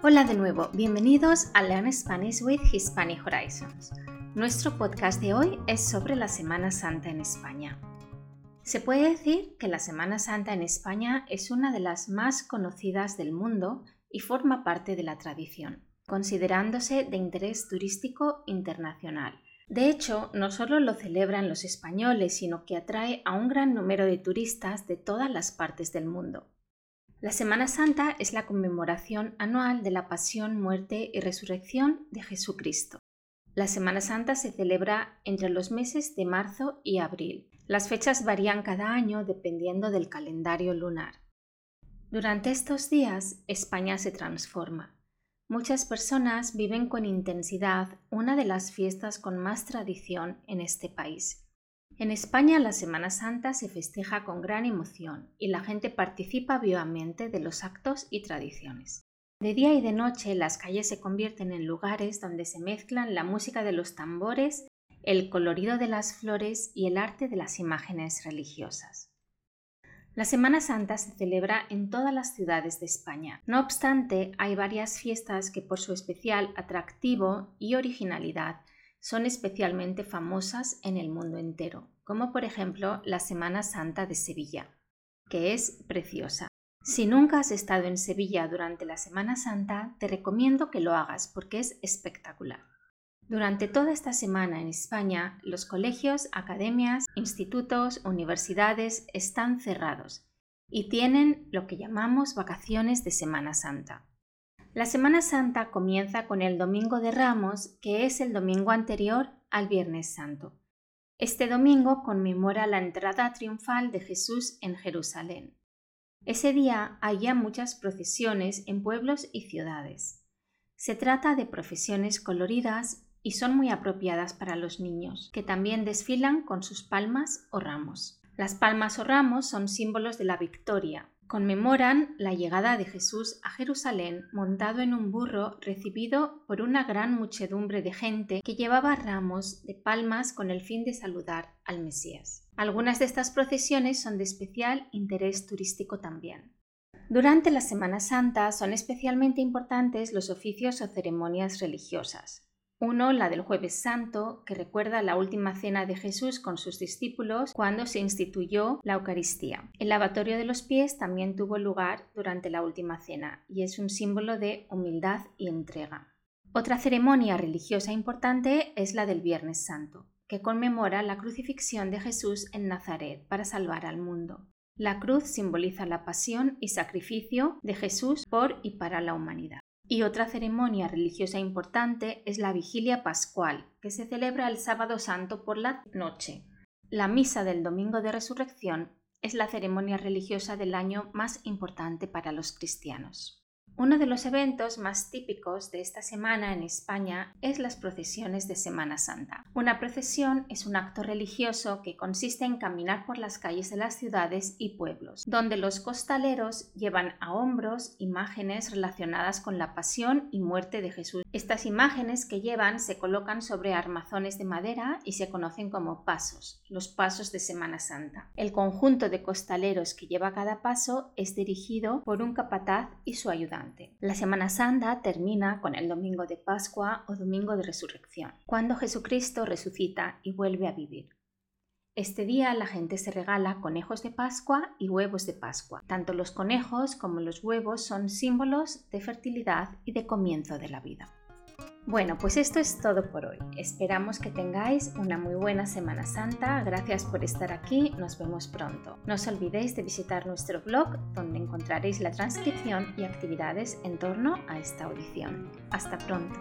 Hola de nuevo, bienvenidos a Learn Spanish with Hispanic Horizons. Nuestro podcast de hoy es sobre la Semana Santa en España. Se puede decir que la Semana Santa en España es una de las más conocidas del mundo y forma parte de la tradición, considerándose de interés turístico internacional. De hecho, no solo lo celebran los españoles, sino que atrae a un gran número de turistas de todas las partes del mundo. La Semana Santa es la conmemoración anual de la pasión, muerte y resurrección de Jesucristo. La Semana Santa se celebra entre los meses de marzo y abril. Las fechas varían cada año dependiendo del calendario lunar. Durante estos días, España se transforma. Muchas personas viven con intensidad una de las fiestas con más tradición en este país. En España la Semana Santa se festeja con gran emoción y la gente participa vivamente de los actos y tradiciones. De día y de noche las calles se convierten en lugares donde se mezclan la música de los tambores, el colorido de las flores y el arte de las imágenes religiosas. La Semana Santa se celebra en todas las ciudades de España. No obstante, hay varias fiestas que por su especial atractivo y originalidad son especialmente famosas en el mundo entero, como por ejemplo la Semana Santa de Sevilla, que es preciosa. Si nunca has estado en Sevilla durante la Semana Santa, te recomiendo que lo hagas porque es espectacular. Durante toda esta semana en España, los colegios, academias, institutos, universidades están cerrados y tienen lo que llamamos vacaciones de Semana Santa. La Semana Santa comienza con el Domingo de Ramos, que es el domingo anterior al Viernes Santo. Este domingo conmemora la entrada triunfal de Jesús en Jerusalén. Ese día hay ya muchas procesiones en pueblos y ciudades. Se trata de profesiones coloridas y son muy apropiadas para los niños, que también desfilan con sus palmas o ramos. Las palmas o ramos son símbolos de la victoria, conmemoran la llegada de Jesús a Jerusalén montado en un burro recibido por una gran muchedumbre de gente que llevaba ramos de palmas con el fin de saludar al Mesías. Algunas de estas procesiones son de especial interés turístico también. Durante la Semana Santa son especialmente importantes los oficios o ceremonias religiosas. Uno, la del jueves santo, que recuerda la última cena de Jesús con sus discípulos cuando se instituyó la Eucaristía. El lavatorio de los pies también tuvo lugar durante la última cena y es un símbolo de humildad y entrega. Otra ceremonia religiosa importante es la del Viernes Santo, que conmemora la crucifixión de Jesús en Nazaret para salvar al mundo. La cruz simboliza la pasión y sacrificio de Jesús por y para la humanidad. Y otra ceremonia religiosa importante es la vigilia pascual, que se celebra el sábado santo por la noche. La misa del domingo de resurrección es la ceremonia religiosa del año más importante para los cristianos. Uno de los eventos más típicos de esta semana en España es las procesiones de Semana Santa. Una procesión es un acto religioso que consiste en caminar por las calles de las ciudades y pueblos, donde los costaleros llevan a hombros imágenes relacionadas con la pasión y muerte de Jesús. Estas imágenes que llevan se colocan sobre armazones de madera y se conocen como pasos, los pasos de Semana Santa. El conjunto de costaleros que lleva cada paso es dirigido por un capataz y su ayudante. La Semana Santa termina con el domingo de Pascua o domingo de Resurrección, cuando Jesucristo resucita y vuelve a vivir. Este día la gente se regala conejos de Pascua y huevos de Pascua. Tanto los conejos como los huevos son símbolos de fertilidad y de comienzo de la vida. Bueno, pues esto es todo por hoy. Esperamos que tengáis una muy buena Semana Santa. Gracias por estar aquí. Nos vemos pronto. No os olvidéis de visitar nuestro blog donde encontraréis la transcripción y actividades en torno a esta audición. Hasta pronto.